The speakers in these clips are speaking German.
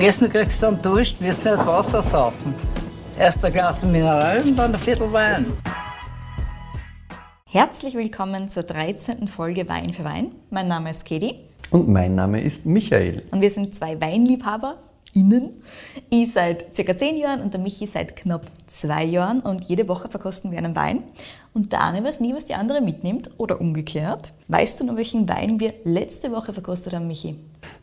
Essen kriegst du dann Dusch, wirst nicht Wasser saufen. Erst ein Glas Mineral und dann ein Viertel Wein. Herzlich willkommen zur 13. Folge Wein für Wein. Mein Name ist Kedi. Und mein Name ist Michael. Und wir sind zwei Weinliebhaber innen. Ich seit circa zehn Jahren und der Michi seit knapp zwei Jahren. Und jede Woche verkosten wir einen Wein. Und der eine weiß nie, was die andere mitnimmt oder umgekehrt. Weißt du noch, welchen Wein wir letzte Woche verkostet haben, Michi?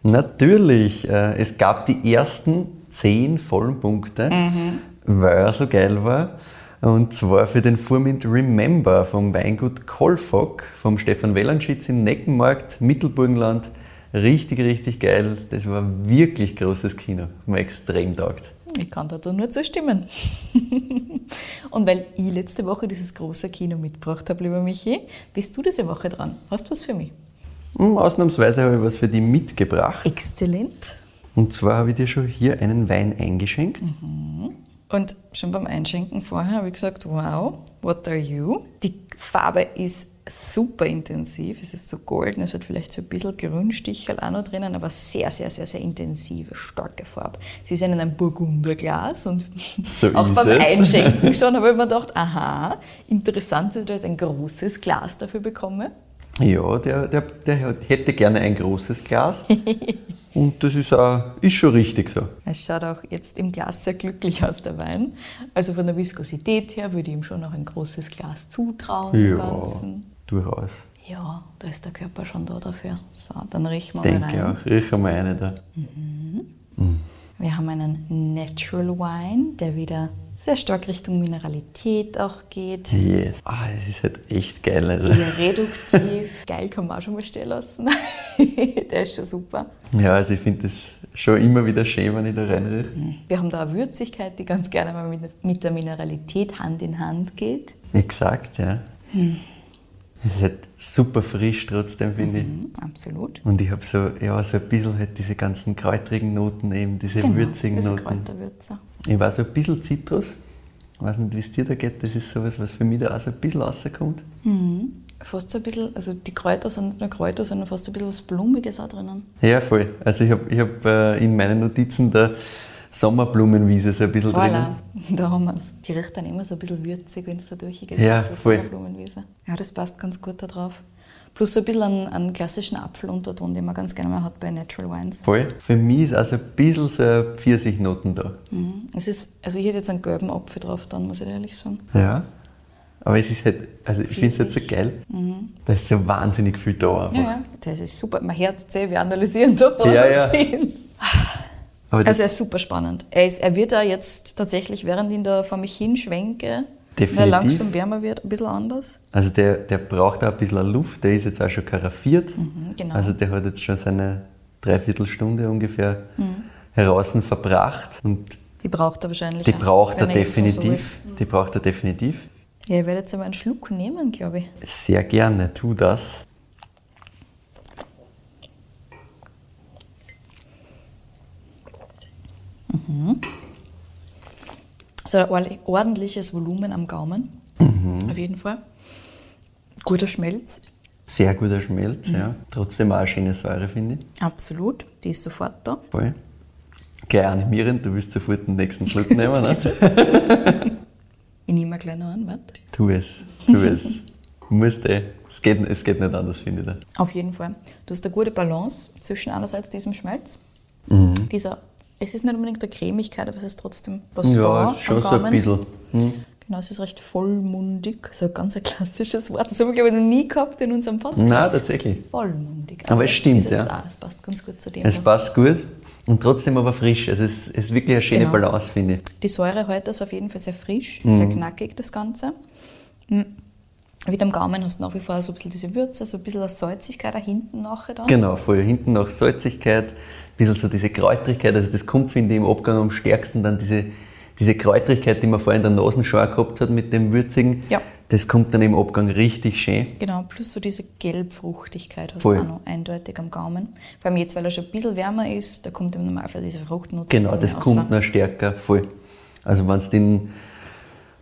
Natürlich. Äh, es gab die ersten zehn vollen Punkte, mhm. weil er so geil war. Und zwar für den Furmint Remember vom Weingut Kolfock, vom Stefan Wellanschitz in Neckenmarkt, Mittelburgenland. Richtig, richtig geil. Das war wirklich großes Kino. Mir extrem taugt. Ich kann da nur zustimmen. und weil ich letzte Woche dieses große Kino mitgebracht habe, lieber Michi, bist du diese Woche dran. Hast du was für mich? Hm, ausnahmsweise habe ich was für dich mitgebracht. Exzellent. Und zwar habe ich dir schon hier einen Wein eingeschenkt. Mhm. Und schon beim Einschenken vorher habe ich gesagt, wow, what are you? Die Farbe ist super intensiv. Es ist so golden, es hat vielleicht so ein bisschen Grünstichel auch noch drinnen, aber sehr, sehr, sehr, sehr intensive, starke Farbe. Sie ist in einem Burgunderglas und so auch beim es. Einschenken schon habe ich mir gedacht, aha, interessant, dass ich jetzt ein großes Glas dafür bekomme. Ja, der, der, der hätte gerne ein großes Glas. Und das ist, auch, ist schon richtig so. Es schaut auch jetzt im Glas sehr glücklich aus, der Wein. Also von der Viskosität her würde ich ihm schon noch ein großes Glas zutrauen. Ja, Ganzen. Durchaus. Ja, da ist der Körper schon da dafür. So, dann riechen wir Denke mal rein. auch, riechen wir eine da. Mhm. Mhm. Wir haben einen Natural Wine, der wieder sehr stark Richtung Mineralität auch geht. Yes. Ah, das ist halt echt geil. Also. Eher reduktiv. geil kann man auch schon mal stehen lassen. der ist schon super. Ja, also ich finde das schon immer wieder schön, wenn ich da reinrieche. Mhm. Wir haben da eine Würzigkeit, die ganz gerne mal mit der Mineralität Hand in Hand geht. Exakt, ja. Hm. Es ist halt super frisch trotzdem, finde ich. Mhm, absolut. Und ich habe so, ja, so ein bisschen halt diese ganzen kräutrigen Noten eben, diese genau, würzigen diese Noten. Kräuterwürze. Ich war so ein bisschen Zitrus. Ich weiß nicht, wie es dir da geht. Das ist sowas, was für mich da auch so ein bisschen rauskommt. Mhm. Fast so ein bisschen, also die Kräuter sind nicht nur Kräuter, sondern fast ein bisschen was Blumiges auch drinnen. Ja, voll. Also ich habe ich hab, äh, in meinen Notizen da Sommerblumenwiese so ein bisschen voilà, drinnen. da haben wir es. Die riecht dann immer so ein bisschen würzig, wenn es da durchgeht. Ja, so voll. Sommerblumenwiese. Ja, das passt ganz gut da drauf. Plus so ein bisschen einen, einen klassischen Apfelunterton, den man ganz gerne mal hat bei Natural Wines. Voll. Für mich ist also ein bisschen so Pfirsichnoten da. Mhm. Es ist, also ich hätte jetzt einen gelben Apfel drauf, dann muss ich ehrlich sagen. Ja. Aber es ist halt, also ich finde es halt so geil. Mhm. Da ist so wahnsinnig viel da einfach. Ja, ja. Das ist super. Man hört es wir analysieren da vor ja, ja. also er ist super spannend. Er, ist, er wird da jetzt tatsächlich, während ich ihn da vor mich hinschwenke, Definitiv. Weil langsam wärmer wird, ein bisschen anders. Also der, der braucht auch ein bisschen Luft, der ist jetzt auch schon karaffiert. Mhm, genau. Also der hat jetzt schon seine Dreiviertelstunde ungefähr mhm. heraus verbracht. Und die braucht er wahrscheinlich. Die auch, braucht er definitiv. So die braucht er definitiv. Ja, ich werde jetzt einmal einen Schluck nehmen, glaube ich. Sehr gerne, tu das. Mhm so ein ordentliches Volumen am Gaumen. Mhm. Auf jeden Fall. Guter Schmelz. Sehr guter Schmelz, mhm. ja. Trotzdem auch eine schöne Säure, finde ich. Absolut, die ist sofort da. Voll. Gleich animierend, du willst sofort den nächsten Schluck nehmen, ne? ich nehme gleich noch an, warte. Tu es, tu es. musst eh. Es geht, es geht nicht anders, finde ich. Da. Auf jeden Fall. Du hast eine gute Balance zwischen einerseits diesem Schmelz, mhm. dieser es ist nicht unbedingt eine Cremigkeit, aber es ist trotzdem was ja, da. Ja, schon so ein bisschen. Hm. Genau, es ist recht vollmundig. So ein ganz klassisches Wort. Das haben wir, glaube ich, noch nie gehabt in unserem Podcast. Nein, tatsächlich. Vollmundig. Aber, aber es stimmt, ja. Da. Es passt ganz gut zu dem. Es passt gut und trotzdem aber frisch. Also es ist wirklich eine schöne genau. Balance, finde ich. Die Säure heute ist auf jeden Fall sehr frisch, mhm. sehr knackig, das Ganze. Mhm. Wieder am Gaumen hast du nach wie vor so ein bisschen diese Würze, so ein bisschen Salzigkeit da hinten nachher dann. Genau, vorher hinten noch Salzigkeit, bisschen so diese Kräutrigkeit, also das kommt, finde ich, im Abgang am stärksten dann diese, diese Kräutrigkeit, die man vorhin in der Nasenschau gehabt hat mit dem Würzigen. Ja. Das kommt dann im Abgang richtig schön. Genau, plus so diese Gelbfruchtigkeit hast Voll. du auch noch eindeutig am Gaumen. Vor allem jetzt, weil er schon ein bisschen wärmer ist, da kommt im Normalfall diese Fruchtnote. Genau, das kommt noch stärker, voll. Also wenn es den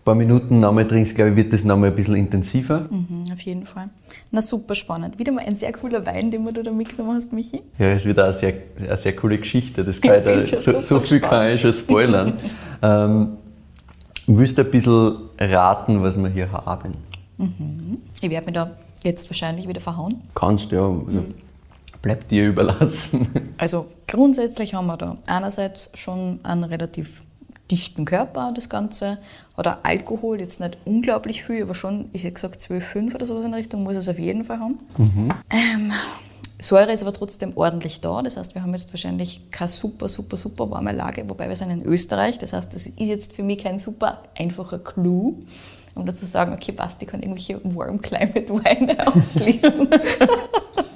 paar Minuten nochmal trinkst, glaube ich, wird das nochmal ein bisschen intensiver. Mhm, auf jeden Fall. Na super spannend. Wieder mal ein sehr cooler Wein, den du da mitgenommen hast, Michi. Ja, wird auch eine sehr, eine sehr coole Geschichte. Das kann ich da, so, so viel kann ich schon spoilern. ähm, willst du ein bisschen raten, was wir hier haben? Ich werde mich da jetzt wahrscheinlich wieder verhauen. Kannst, ja. Also, bleibt dir überlassen. Also grundsätzlich haben wir da einerseits schon einen relativ dichten Körper, das Ganze. Oder Alkohol, jetzt nicht unglaublich viel, aber schon, ich hätte gesagt 12,5 oder sowas in der Richtung, muss es auf jeden Fall haben. Ähm, Säure ist aber trotzdem ordentlich da. Das heißt, wir haben jetzt wahrscheinlich keine super, super, super warme Lage, wobei wir sind in Österreich. Das heißt, das ist jetzt für mich kein super einfacher Clou, dazu zu sagen, okay, Basti kann irgendwelche Warm Climate Weine ausschließen.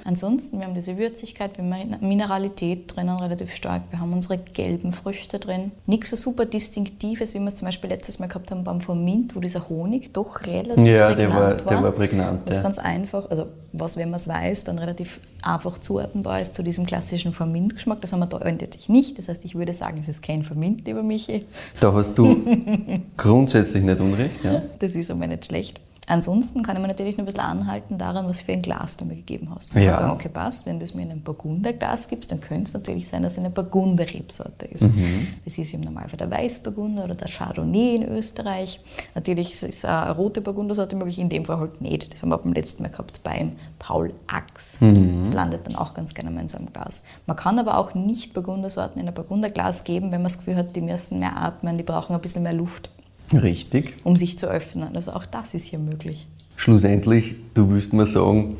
Ansonsten, wir haben diese Würzigkeit, wir haben Mineralität drinnen relativ stark, wir haben unsere gelben Früchte drin. Nichts so super Distinktives, wie wir es zum Beispiel letztes Mal gehabt haben beim Formint, wo dieser Honig doch relativ Ja, der war, prägnant der war prägnant. was ja. ganz einfach, also was, wenn man es weiß, dann relativ einfach zuordnenbar ist zu diesem klassischen Vermint-Geschmack. Das haben wir da eindeutig nicht. Das heißt, ich würde sagen, es ist kein Vermint, lieber Michi. Da hast du grundsätzlich nicht unrecht. Ja. Das ist aber nicht schlecht. Ansonsten kann ich mir natürlich noch ein bisschen anhalten daran, was für ein Glas du mir gegeben hast. Ja. Kann sagen, okay, passt, wenn du es mir in ein Burgunderglas gibst, dann könnte es natürlich sein, dass es eine Burgunder-Rebsorte ist. Mhm. Das ist im Normalfall der Weißburgunder oder der Chardonnay in Österreich. Natürlich ist es eine rote Burgundersorte möglich, in dem Fall halt nicht. Das haben wir beim letzten Mal gehabt beim Paul Ax. Mhm. Das landet dann auch ganz gerne mal in so einem Glas. Man kann aber auch nicht Burgundersorten in ein Burgunderglas geben, wenn man das Gefühl hat, die müssen mehr atmen, die brauchen ein bisschen mehr Luft Richtig. um sich zu öffnen. Also auch das ist hier möglich. Schlussendlich, du willst mir sagen,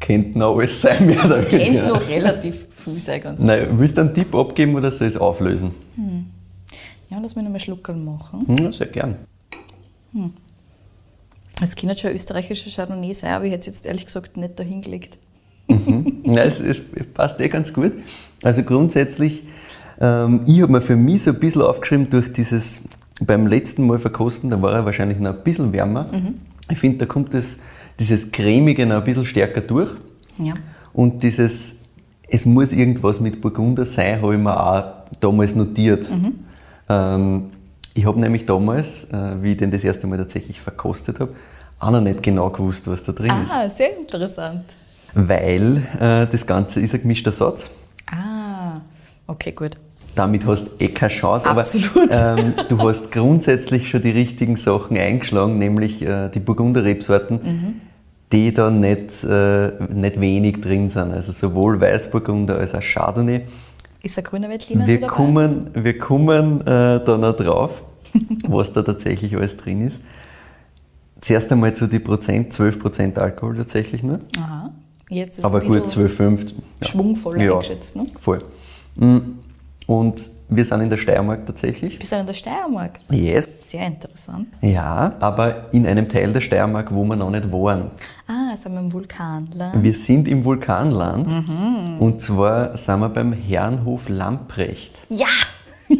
kennt noch alles sein, mehr oder Kennt weniger. noch relativ viel sein ganz. Nein, willst du einen Tipp abgeben oder soll ich es auflösen? Ja, lass mich noch mal Schluckerl machen. Ja, sehr gern. Es kann schon ein österreichischer Chardonnay sein, aber ich hätte es jetzt ehrlich gesagt nicht da hingelegt. Nein, es, es passt eh ganz gut. Also grundsätzlich, ähm, ich habe mir für mich so ein bisschen aufgeschrieben durch dieses, beim letzten Mal verkosten, da war er wahrscheinlich noch ein bisschen wärmer. Ich finde, da kommt das, dieses Cremige noch ein bisschen stärker durch. Ja. Und dieses, es muss irgendwas mit Burgunder sein, habe ich mir auch damals notiert. Ähm, ich habe nämlich damals, äh, wie ich den das erste Mal tatsächlich verkostet habe, auch noch nicht genau gewusst, was da drin ist. Ah, sehr interessant. Weil äh, das Ganze ist ein gemischter Satz. Ah, okay, gut. Damit hast du eh keine Chance, Absolut. aber ähm, du hast grundsätzlich schon die richtigen Sachen eingeschlagen, nämlich äh, die Burgunder-Rebsorten, Mhm. die da nicht, äh, nicht wenig drin sind. Also sowohl Weißburgunder als auch Chardonnay. Ist ein grüner Veltliner Wir dabei? kommen, wir kommen äh, da noch drauf, was da tatsächlich alles drin ist. Zuerst einmal zu den Prozent, 12% Alkohol tatsächlich nur. Aha. Jetzt ist Aber gut, bisschen 12,5. Ja. schwungvoller Ja. eingeschätzt. Ne? Voll. Mm, Und wir sind in der Steiermark tatsächlich. Bist du in der Steiermark? Yes. Sehr interessant. Ja, aber in einem Teil der Steiermark, wo wir noch nicht waren. Ah, sind wir im Vulkanland. Wir sind im Vulkanland Mhm. und zwar sind wir beim Herrenhof Lamprecht. Ja!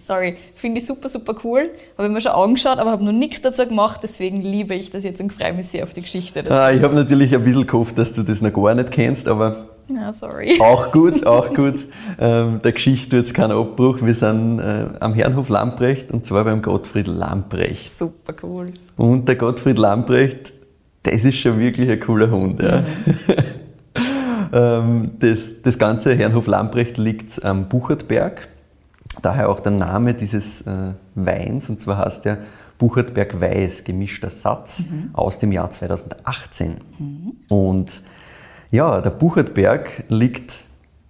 Sorry, finde ich super, super cool. Habe ich mir schon angeschaut, aber habe noch nichts dazu gemacht, deswegen liebe ich das jetzt und freue mich sehr auf die Geschichte. Ah, ich habe natürlich ein bisschen gehofft, dass du das noch gar nicht kennst, aber Ja, sorry. auch gut, auch gut. Ähm, der Geschichte tut jetzt keinen Abbruch. Wir sind äh, am Herrenhof Lamprecht und zwar beim Gottfried Lamprecht. Super cool. Und der Gottfried Lamprecht, das ist schon wirklich ein cooler Hund. Ja. ähm, das, das ganze Herrenhof Lamprecht liegt am Buchertberg. Daher auch der Name dieses äh, Weins. Und zwar heißt der Buchertberg Weiß, gemischter Satz aus dem Jahr 2018. Und ja, der Buchertberg liegt,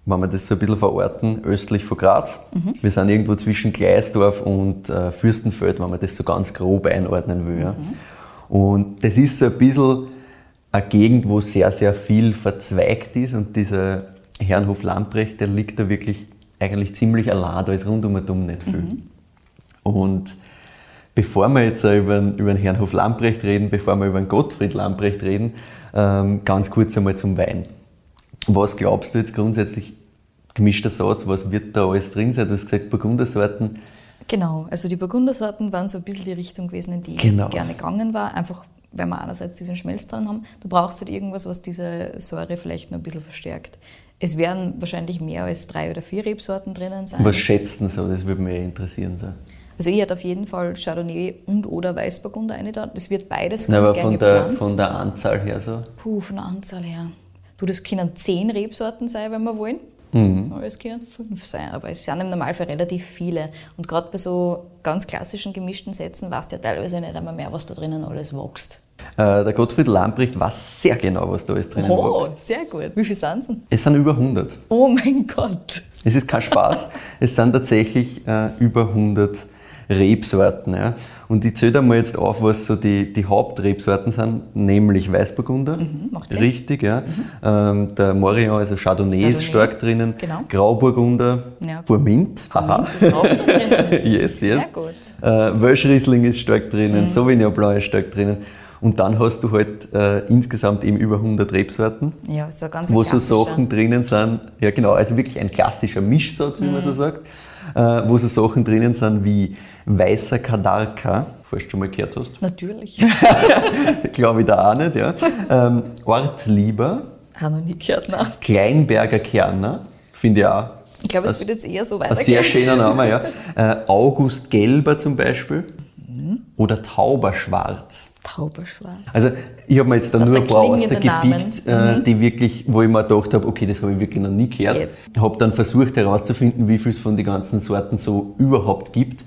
wenn wir das so ein bisschen verorten, östlich von Graz. Wir sind irgendwo zwischen Gleisdorf und äh, Fürstenfeld, wenn man das so ganz grob einordnen will. Ja. Und das ist so ein bisschen eine Gegend, wo sehr, sehr viel verzweigt ist und dieser Herrenhof Lamprecht, der liegt da wirklich eigentlich ziemlich allein, da ist rundum und um nicht viel. Und bevor wir jetzt über, den- über den Herrenhof Lamprecht reden, bevor wir über den Gottfried Lamprecht reden, ganz kurz einmal zum Wein. Was glaubst du jetzt grundsätzlich, gemischter Satz, was wird da alles drin sein? Du hast gesagt, Burgundersorten. Genau, also die Burgundersorten waren so ein bisschen die Richtung gewesen, in die ich Genau. jetzt gerne gegangen war. Einfach, weil wir einerseits diesen Schmelz dran haben. Du brauchst halt irgendwas, was diese Säure vielleicht noch ein bisschen verstärkt. Es werden wahrscheinlich mehr als drei oder vier Rebsorten drinnen sein. Was schätzt denn so? Das würde mich interessieren. So. Also ich hätte auf jeden Fall Chardonnay und oder Weißburgunder eine da. Das wird beides ganz aber gern von der, gepflanzt. von der Anzahl her so. Puh, von der Anzahl her. Du, das können zehn Rebsorten sein, wenn wir wollen. Mhm. Aber es können fünf sein, aber es sind im Normalfall relativ viele. Und gerade bei so ganz klassischen gemischten Sätzen weißt du ja teilweise nicht einmal mehr, was da drinnen alles wächst. Äh, der Gottfried Lamprecht weiß sehr genau, was da alles drinnen Oh, wächst. sehr gut. Wie viel sind es? Es sind über 100. Oh mein Gott. Es ist kein Spaß. es sind tatsächlich äh, über 100 Rebsorten. Ja. Und ich zähle da mal jetzt auf, was so die, die Hauptrebsorten sind, nämlich Weißburgunder. Mhm. Richtig, ja. Ähm, der Morillon, also Chardonnay, ist Chardonnay, stark drinnen. genau. Grauburgunder, Ja. Furmint. Haha. Das ist auch drinnen. yes, Sehr yes. gut. Äh, Welschriesling ist stark drinnen, Mhm. Sauvignon Blanc ist stark drinnen. Und dann hast du halt äh, insgesamt eben über 100 Rebsorten Ja, so ganz wo so. Sachen drinnen sind, ja genau, also wirklich ein klassischer Mischsatz, wie man Mhm. so sagt, wo so Sachen drinnen sind wie weißer Kadarka, falls du schon mal gehört hast, Natürlich. glaube ich da auch nicht, ja. ähm, Ortlieber, Habe noch nie gehört, nein. Kleinberger Kerner, finde ich auch Ich glaube, es wird jetzt eher so ein sehr weitergehen. schöner Name, ja. Äh, August Gelber zum Beispiel Mhm. oder Tauberschwarz. Tauberschwarz. Also ich habe mir jetzt da nur ein paar rausgepickt, äh, die wirklich, wo ich mir gedacht habe, okay, das habe ich wirklich noch nie gehört. Yes. Habe dann versucht herauszufinden, wie viel es von den ganzen Sorten so überhaupt gibt.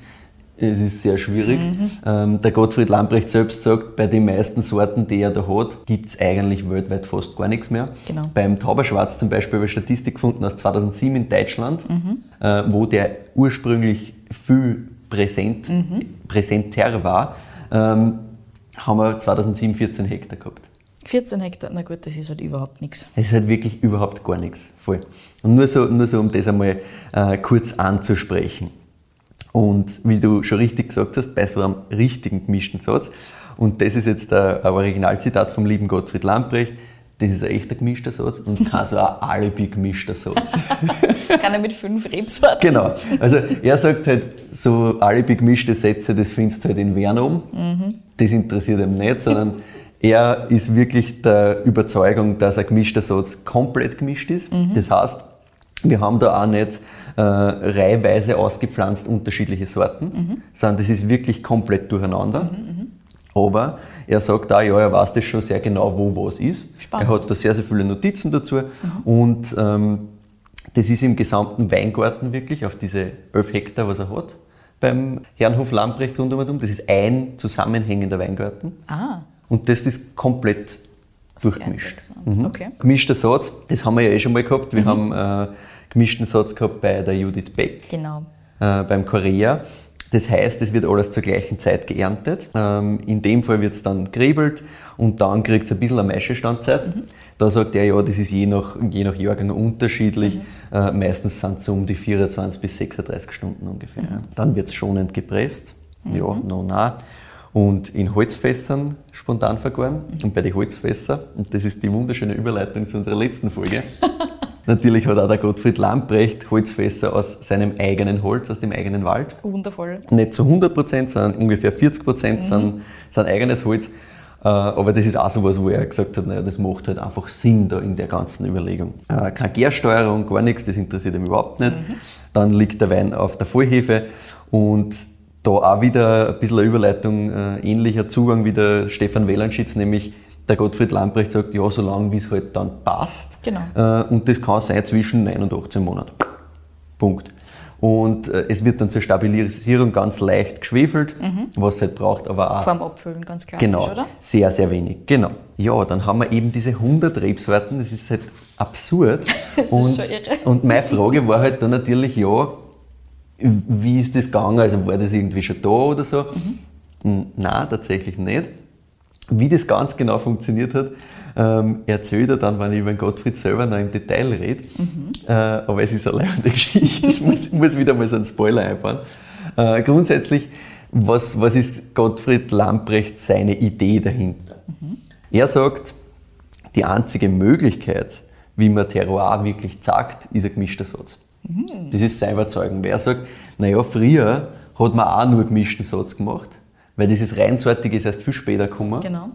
Es ist sehr schwierig. Ähm, der Gottfried Lamprecht selbst sagt, bei den meisten Sorten, die er da hat, gibt es eigentlich weltweit fast gar nichts mehr. Genau. Beim Tauberschwarz zum Beispiel habe ich Statistik gefunden aus 2007 in Deutschland, äh, wo der ursprünglich viel präsent, präsenter war, ähm, haben wir 2007 14 Hektar gehabt. 14 Hektar, na gut, das ist halt überhaupt nichts. Es ist halt wirklich überhaupt gar nichts. Voll. Und nur so, nur so um das einmal äh, kurz anzusprechen. Und wie du schon richtig gesagt hast, bei so einem richtigen gemischten Satz, und das ist jetzt ein Originalzitat vom lieben Gottfried Lamprecht, das ist ein echter gemischter Satz und kein so ein Alibi gemischter Satz. Kann er mit fünf Rebsorten? genau. Also er sagt halt, so Alibi gemischte Sätze, das findest du halt in Wern um. Das interessiert ihn nicht, sondern er ist wirklich der Überzeugung, dass ein gemischter Satz komplett gemischt ist. Das heißt, wir haben da auch nicht äh, reihweise ausgepflanzt unterschiedliche Sorten, sondern das ist wirklich komplett durcheinander. Aber er sagt auch, ja, er weiß das schon sehr genau, wo was ist. Spannend. Er hat da sehr, sehr viele Notizen dazu. Und ähm, das ist im gesamten Weingarten wirklich, auf diese 11 Hektar, was er hat, beim Herrenhof Lamprecht rund um. Das ist ein zusammenhängender Weingarten. Ah, Und das ist komplett durchgemischt. interessant. Okay. Gemischter Satz, das haben wir ja eh schon mal gehabt. Wir haben äh, gemischten Satz gehabt bei der Judith Beck, Genau. äh, beim Korea. Das heißt, es wird alles zur gleichen Zeit geerntet. Ähm, in dem Fall wird es dann geriebelt und dann kriegt es ein bisschen eine Maischestandzeit. Da sagt er, ja, das ist je nach, je nach Jahrgang unterschiedlich. Äh, meistens sind es so um die 24 bis 36 Stunden ungefähr. ja. Dann wird es schonend gepresst. Ja, no, na. Und in Holzfässern spontan vergoren. Und bei den Holzfässern, und das ist die wunderschöne Überleitung zu unserer letzten Folge, Natürlich hat auch der Gottfried Lamprecht Holzfässer aus seinem eigenen Holz, aus dem eigenen Wald. Wundervoll. Nicht zu 100 Prozent, sondern ungefähr 40 Prozent sind sein eigenes Holz. Äh, Aber das ist auch so was, wo er gesagt hat, naja, das macht halt einfach Sinn da in der ganzen Überlegung. Äh, Keine Gärsteuerung, gar nichts, das interessiert ihn überhaupt nicht. Dann liegt der Wein auf der Vollhefe und da auch wieder ein bisschen eine Überleitung, äh, ähnlicher Zugang wie der Stefan Welanschitz, nämlich der Gottfried Lamprecht sagt, ja, solange wie es halt dann passt. Genau. Äh, und das kann sein zwischen 9 und 18 Monaten. Punkt. Und äh, es wird dann zur Stabilisierung ganz leicht geschwefelt, was es halt braucht, aber auch Vor dem Abfüllen, ganz klassisch, genau, oder? sehr, sehr wenig. Genau. Ja, dann haben wir eben diese 100 Rebsorten, das ist halt absurd. Das ist und, schon irre. und meine Frage war halt dann natürlich, ja, wie ist das gegangen? Also war das irgendwie schon da oder so? Mhm. Nein, tatsächlich nicht. Wie das ganz genau funktioniert hat, ähm, erzählt er dann, wenn ich über den Gottfried selber noch im Detail rede. Mhm. Äh, aber es ist eine leibende Geschichte. Ich muss, muss wieder mal so einen Spoiler einbauen. Äh, grundsätzlich, was, was ist Gottfried Lamprecht seine Idee dahinter? Er sagt, die einzige Möglichkeit, wie man Terroir wirklich zeigt, ist ein gemischter Satz. Das ist sein Überzeugung. Wer sagt, naja, früher hat man auch nur gemischten Satz gemacht, weil dieses Reinsortige ist erst viel später gekommen. Genau.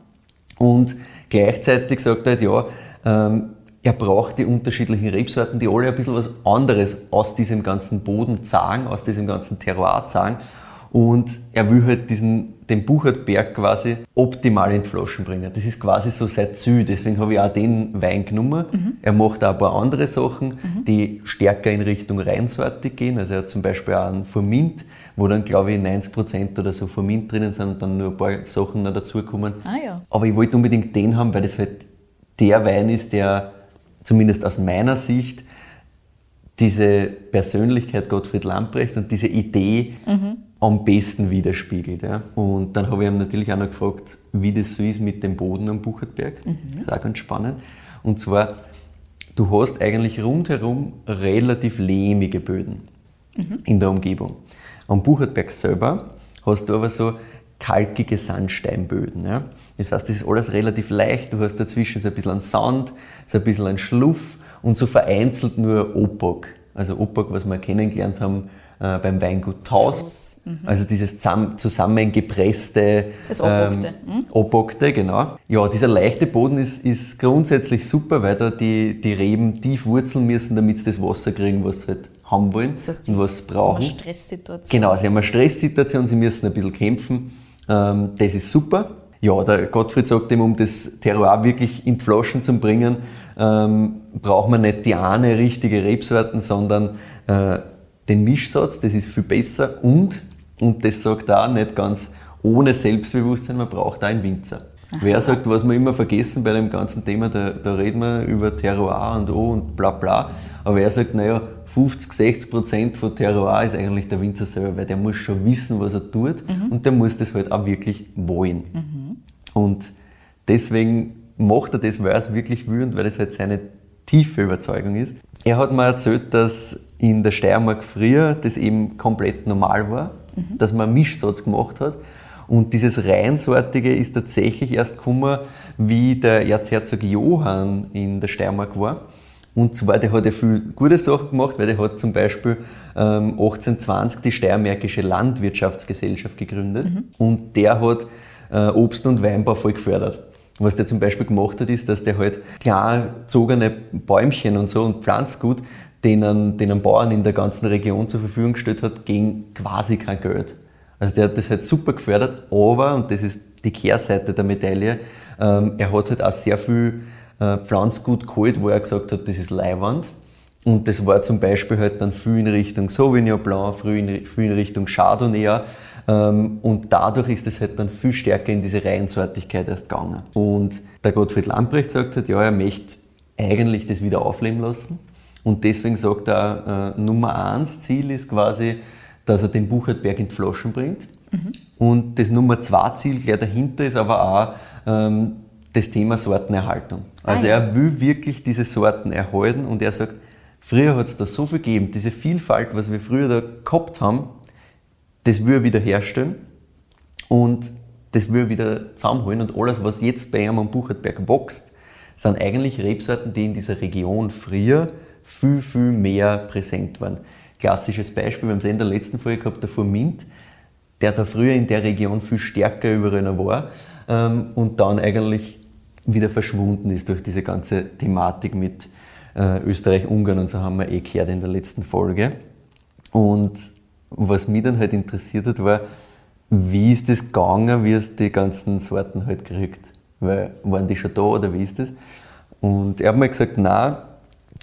Und gleichzeitig sagt er halt, ja, ähm, er braucht die unterschiedlichen Rebsorten, die alle ein bisschen was anderes aus diesem ganzen Boden sagen, aus diesem ganzen Terroir sagen. Und er will halt diesen, den Buchertberg quasi optimal in die Flaschen bringen. Das ist quasi so sein Ziel. Deswegen habe ich auch den Wein genommen. Mhm. Er macht auch ein paar andere Sachen, die stärker in Richtung reinsortig gehen. Also er hat zum Beispiel auch einen Formint, wo dann glaube ich 90% oder so Formint drinnen sind und dann nur ein paar Sachen noch dazukommen. Ah ja. Aber ich wollte unbedingt den haben, weil das halt der Wein ist, der zumindest aus meiner Sicht diese Persönlichkeit Gottfried Lamprecht und diese Idee am besten widerspiegelt. Ja. Und dann habe ich ihn natürlich auch noch gefragt, wie das so ist mit dem Boden am Buchertberg. Das ist auch ganz spannend. Und zwar, du hast eigentlich rundherum relativ lehmige Böden in der Umgebung. Am Buchertberg selber hast du aber so kalkige Sandsteinböden. Ja? Das heißt, das ist alles relativ leicht. Du hast dazwischen so ein bisschen an Sand, so ein bisschen Schluff und so vereinzelt nur Opak. Also Opak, was wir kennengelernt haben äh, beim Weingut Taus. Taus, Also dieses zusammen- zusammengepresste Das Obokte, ähm, Obokte, genau. Ja, dieser leichte Boden ist, ist grundsätzlich super, weil da die, die Reben tief wurzeln müssen, damit sie das Wasser kriegen, was sie halt haben wollen Das heißt, und was sie brauchen. Eine Stresssituation. Genau, sie haben eine Stresssituation, sie müssen ein bisschen kämpfen. Ähm, das ist super. Ja, der Gottfried sagt ihm, um das Terroir wirklich in die Flaschen zu bringen, ähm, braucht man nicht die eine richtige Rebsorten, sondern äh, den Mischsatz, das ist viel besser und, und das sagt auch nicht ganz ohne Selbstbewusstsein, man braucht auch einen Winzer. Wer sagt, was wir immer vergessen bei dem ganzen Thema, da, da reden wir über Terroir und O und bla bla, aber er sagt, naja, 50, 60 Prozent von Terroir ist eigentlich der Winzer selber, weil der muss schon wissen, was er tut und der muss das halt auch wirklich wollen. Und deswegen macht er das, weil er es wirklich will und weil das halt seine tiefe Überzeugung ist. Er hat mir erzählt, dass in der Steiermark früher das eben komplett normal war, dass man einen Mischsatz gemacht hat. Und dieses Reinsortige ist tatsächlich erst gekommen, wie der Erzherzog Johann in der Steiermark war. Und zwar, der hat ja viel gute Sachen gemacht, weil der hat zum Beispiel ähm, 1820 die Steiermärkische Landwirtschaftsgesellschaft gegründet. Und der hat äh, Obst- und Weinbau voll gefördert. Was der zum Beispiel gemacht hat, ist, dass der halt klar gezogene Bäumchen und so und Pflanzgut denen, denen Bauern in der ganzen Region zur Verfügung gestellt hat, gegen quasi kein Geld. Also der hat das halt super gefördert, aber, und das ist die Kehrseite der Medaille, ähm, er hat halt auch sehr viel äh, Pflanzgut geholt, wo er gesagt hat, das ist Leihwand. Und das war zum Beispiel halt dann viel in Richtung Sauvignon Blanc, viel in, viel in Richtung Chardonnay. Ähm, und dadurch ist es halt dann viel stärker in diese Reihensortigkeit erst gegangen. Und der Gottfried Lamprecht sagt halt, ja, er möchte eigentlich das wieder aufleben lassen. Und deswegen sagt er, äh, Nummer eins Ziel ist quasi, dass er den Buchertberg in die Flaschen bringt. Und das Nummer zwei Ziel gleich dahinter ist aber auch ähm, das Thema Sortenerhaltung. Also Ah, ja. er will wirklich diese Sorten erhalten und er sagt, früher hat es da so viel gegeben, diese Vielfalt, was wir früher da gehabt haben, das will er wieder herstellen und das will er wieder zusammenholen und alles, was jetzt bei ihm Buchertberg wächst, sind eigentlich Rebsorten, die in dieser Region früher viel, viel mehr präsent waren. Klassisches Beispiel, wir haben es in der letzten Folge gehabt, der Formint, der da früher in der Region viel stärker überall war ähm, und dann eigentlich wieder verschwunden ist durch diese ganze Thematik mit äh, Österreich, Ungarn und so haben wir eh gehört in der letzten Folge. Und was mich dann halt interessiert hat, war, wie ist das gegangen, wie hast du die ganzen Sorten halt gekriegt? Weil, waren die schon da oder wie ist das? Und er hat mir gesagt, nein,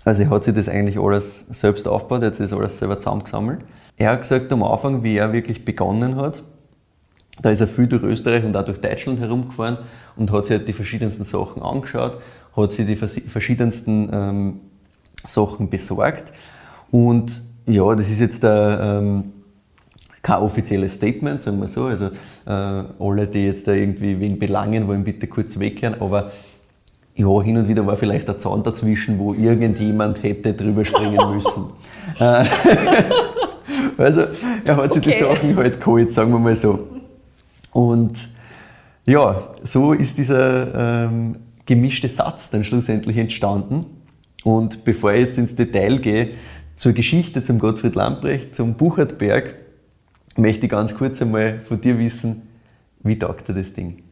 also er hat sich das eigentlich alles selbst aufgebaut, er hat sich das alles selber zusammengesammelt. Er hat gesagt, am Anfang, wie er wirklich begonnen hat, da ist er viel durch Österreich und auch durch Deutschland herumgefahren und hat sich halt die verschiedensten Sachen angeschaut, hat sich die vers- verschiedensten ähm, Sachen besorgt. Und ja, das ist jetzt ein, ähm, kein offizielles Statement, sagen wir so. Also äh, alle, die jetzt da irgendwie wen belangen wollen, bitte kurz wegkehren. Aber ja, hin und wieder war vielleicht ein Zaun dazwischen, wo irgendjemand hätte drüber springen müssen. Äh, also er hat sich die Okay. Sachen halt geholt, sagen wir mal so. Und ja, so ist dieser ähm, gemischte Satz dann schlussendlich entstanden. Und bevor ich jetzt ins Detail gehe, zur Geschichte zum Gottfried Lamprecht, zum Buchertberg, möchte ich ganz kurz einmal von dir wissen, wie taugt dir das Ding?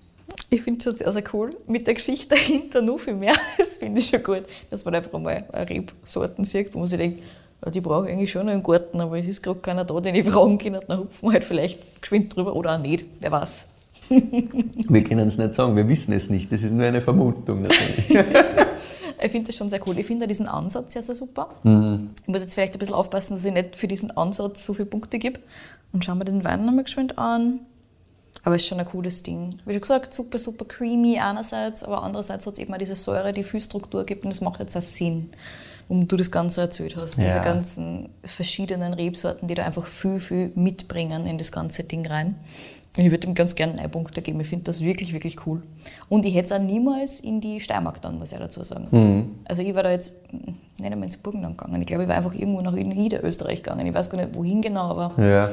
Ich finde es schon sehr, sehr cool. Mit der Geschichte dahinter noch viel mehr. Das finde ich schon gut, dass man einfach mal eine Rebsorten sieht, wo man sich denkt, die brauche ich eigentlich schon im Garten, aber es ist gerade keiner da, den ich fragen kann. Dann hupfen wir halt vielleicht geschwind drüber oder auch nicht, wer weiß. Wir können es nicht sagen, wir wissen es nicht. Das ist nur eine Vermutung natürlich. ich finde das schon sehr cool. Ich finde diesen Ansatz sehr, sehr super. Mhm. Ich muss jetzt vielleicht ein bisschen aufpassen, dass ich nicht für diesen Ansatz so viele Punkte gebe. Und schauen wir den Wein nochmal geschwind an. Aber es ist schon ein cooles Ding. Wie schon gesagt, super, super creamy einerseits, aber andererseits hat es eben auch diese Säure, die viel Struktur gibt und das macht jetzt auch Sinn, um du das Ganze erzählt hast. Diese Ja. ganzen verschiedenen Rebsorten, die da einfach viel, viel mitbringen in das ganze Ding rein. Und ich würde ihm ganz gerne einen Punkte geben. Ich finde das wirklich, wirklich cool. Und ich hätte es auch niemals in die Steiermark dann, muss ich dazu sagen. Also ich war da jetzt nicht einmal ins Burgenland gegangen. Ich glaube, ich war einfach irgendwo nach Niederösterreich gegangen. Ich weiß gar nicht, wohin genau, aber ja.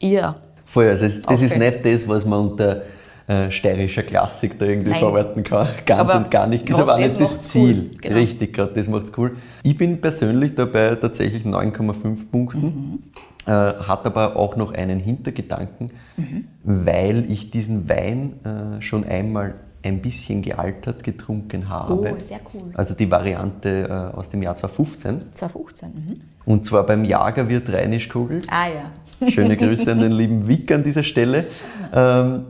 ja. Voll, also es, das ist nicht das, was man unter äh, steirischer Klassik da irgendwie Nein. verarbeiten kann. Ganz Aber und gar nicht. Das ist aber auch das nicht das Ziel. cool. Genau. Richtig, gerade das macht's cool. Ich bin persönlich dabei tatsächlich 9,5 Punkten. Mhm. Äh, hat aber auch noch einen Hintergedanken, Mhm. weil ich diesen Wein äh, schon einmal ein bisschen gealtert getrunken habe. Oh, sehr cool. Also die Variante äh, aus dem Jahr 2015. 2015. Mhm. Und zwar beim Jagerwirt Rheinischkogel. Ah ja. Schöne Grüße an den lieben Wick an dieser Stelle. Ähm,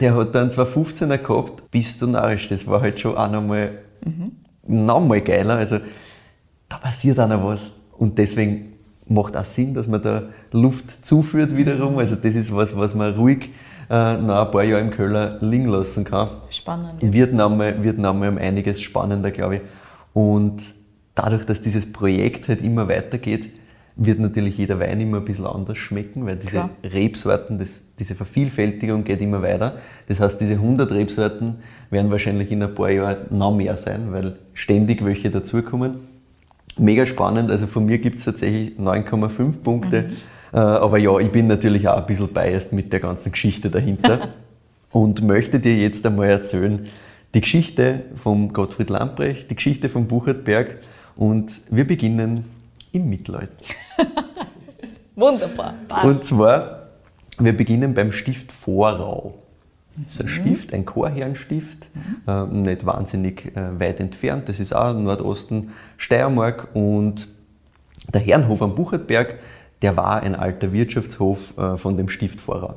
der hat dann 2015er gehabt, bist du narrisch. Das war halt schon auch nochmal noch mal geiler. Also da passiert auch noch was. Und deswegen macht auch Sinn, dass man da Luft zuführt wiederum. Also das ist was, was man ruhig äh, noch ein paar Jahre im Keller liegen lassen kann. Spannend. Ja. Wird nochmal wird noch mal um einiges spannender, glaube ich. Und dadurch, dass dieses Projekt halt immer weitergeht, wird natürlich jeder Wein immer ein bisschen anders schmecken, weil diese Klar. Rebsorten, das, diese Vervielfältigung geht immer weiter. Das heißt, diese 100 Rebsorten werden wahrscheinlich in ein paar Jahren noch mehr sein, weil ständig welche dazukommen. Mega spannend, also von mir gibt es tatsächlich 9,5 Punkte. Äh, aber ja, ich bin natürlich auch ein bisschen biased mit der ganzen Geschichte dahinter und möchte dir jetzt einmal erzählen, die Geschichte von Gottfried Lamprecht, die Geschichte von Buchertberg und wir beginnen im Mittelalter. Wunderbar. Passt. Und zwar, wir beginnen beim Stift Vorau. Das ist ein Stift, ein Chorherrenstift, äh, nicht wahnsinnig äh, weit entfernt. Das ist auch im Nordosten Steiermark. Und der Herrenhof am Buchertberg, der war ein alter Wirtschaftshof äh, von dem Stift Vorau.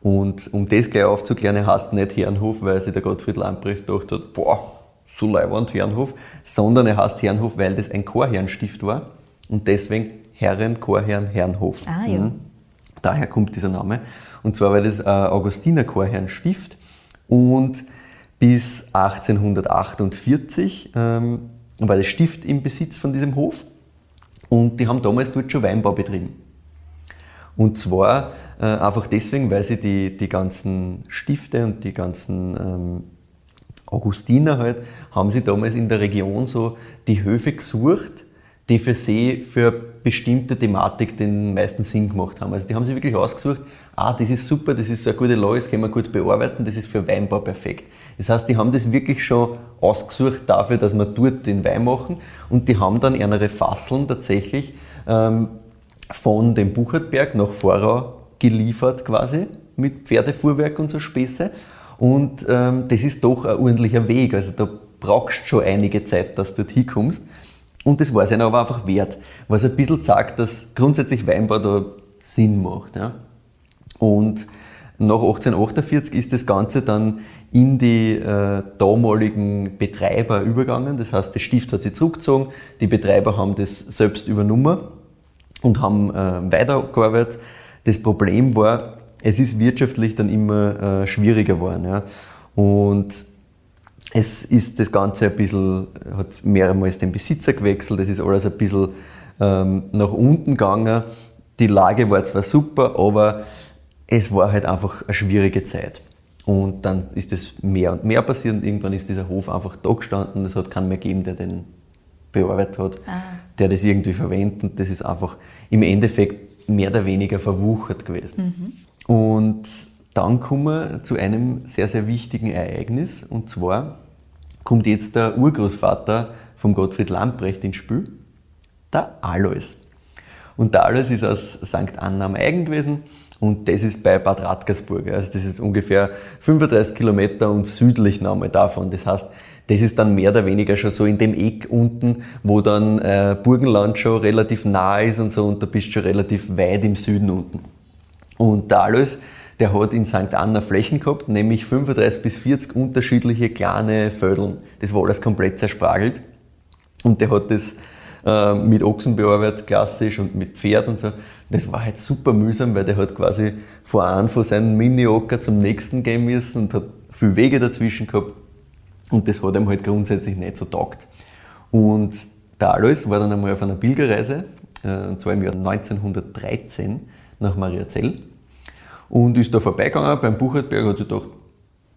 Und um das gleich aufzuklären, er heißt nicht Herrenhof, weil sich der Gottfried Lamprecht gedacht hat, boah, so leiwand Herrenhof, sondern er heißt Herrenhof, weil das ein Chorherrenstift war und deswegen Herren, Chorherren, Herrenhof. Ah, ja. Mhm. Daher kommt dieser Name. Und zwar war das ein Augustiner Chorherrenstift und bis 1848 ähm, war das Stift im Besitz von diesem Hof und die haben damals dort schon Weinbau betrieben. Und zwar äh, einfach deswegen, weil sie die, die ganzen Stifte und die ganzen ähm, Augustiner halt, haben sie damals in der Region so die Höfe gesucht, die für sie für bestimmte Thematik den meisten Sinn gemacht haben. Also die haben sich wirklich ausgesucht, ah, das ist super, das ist eine gute Lage, das können wir gut bearbeiten, das ist für Weinbau perfekt. Das heißt, die haben das wirklich schon ausgesucht dafür, dass wir dort den Wein machen und die haben dann ihre Fasseln tatsächlich ähm, von dem Buchertberg nach Vorau geliefert quasi mit Pferdefuhrwerk und so Späße. Und ähm, das ist doch ein ordentlicher Weg. Also da brauchst du schon einige Zeit, dass du dort hinkommst. Und das war es ihnen aber einfach wert. Was ein bisschen sagt, dass grundsätzlich Weinbau da Sinn macht. Ja. Und nach 1848 ist das Ganze dann in die äh, damaligen Betreiber übergegangen. Das heißt, das Stift hat sich zurückgezogen, die Betreiber haben das selbst übernommen und haben äh, weitergearbeitet. Das Problem war, es ist wirtschaftlich dann immer äh, schwieriger geworden. Ja. Und es ist das Ganze ein bisschen, hat mehrmals den Besitzer gewechselt, es ist alles ein bisschen ähm, nach unten gegangen. Die Lage war zwar super, aber es war halt einfach eine schwierige Zeit. Und dann ist das mehr und mehr passiert und irgendwann ist dieser Hof einfach da gestanden. Es hat keinen mehr gegeben, der den bearbeitet hat, der das irgendwie verwendet und das ist einfach im Endeffekt mehr oder weniger verwuchert gewesen. Und dann kommen wir zu einem sehr, sehr wichtigen Ereignis und zwar kommt jetzt der Urgroßvater vom Gottfried Lamprecht ins Spiel, der Alois. Und der Alois ist aus St. Anna am Eigen gewesen und das ist bei Bad Radkersburg. Also das ist ungefähr 35 Kilometer und südlich nochmal davon. Das heißt, Das ist dann mehr oder weniger schon so in dem Eck unten, wo dann äh, Burgenland schon relativ nah ist und so und da bist du schon relativ weit im Süden unten. Und der Alois, der hat in St. Anna Flächen gehabt, nämlich 35 bis 40 unterschiedliche kleine Vödeln. Das war alles komplett zerspragelt. Und der hat das äh, mit Ochsen bearbeitet, klassisch, und mit Pferd und so. Das war halt super mühsam, weil der hat quasi von einem von seinen Mini-Ocker zum nächsten gehen müssen und hat viel Wege dazwischen gehabt. Und das hat ihm halt grundsätzlich nicht so taugt. Und der Alois war dann einmal auf einer Pilgerreise, äh, und zwar im Jahr 1913 nach Mariazell. Und ist da vorbeigegangen beim Buchertberg, hat sich gedacht,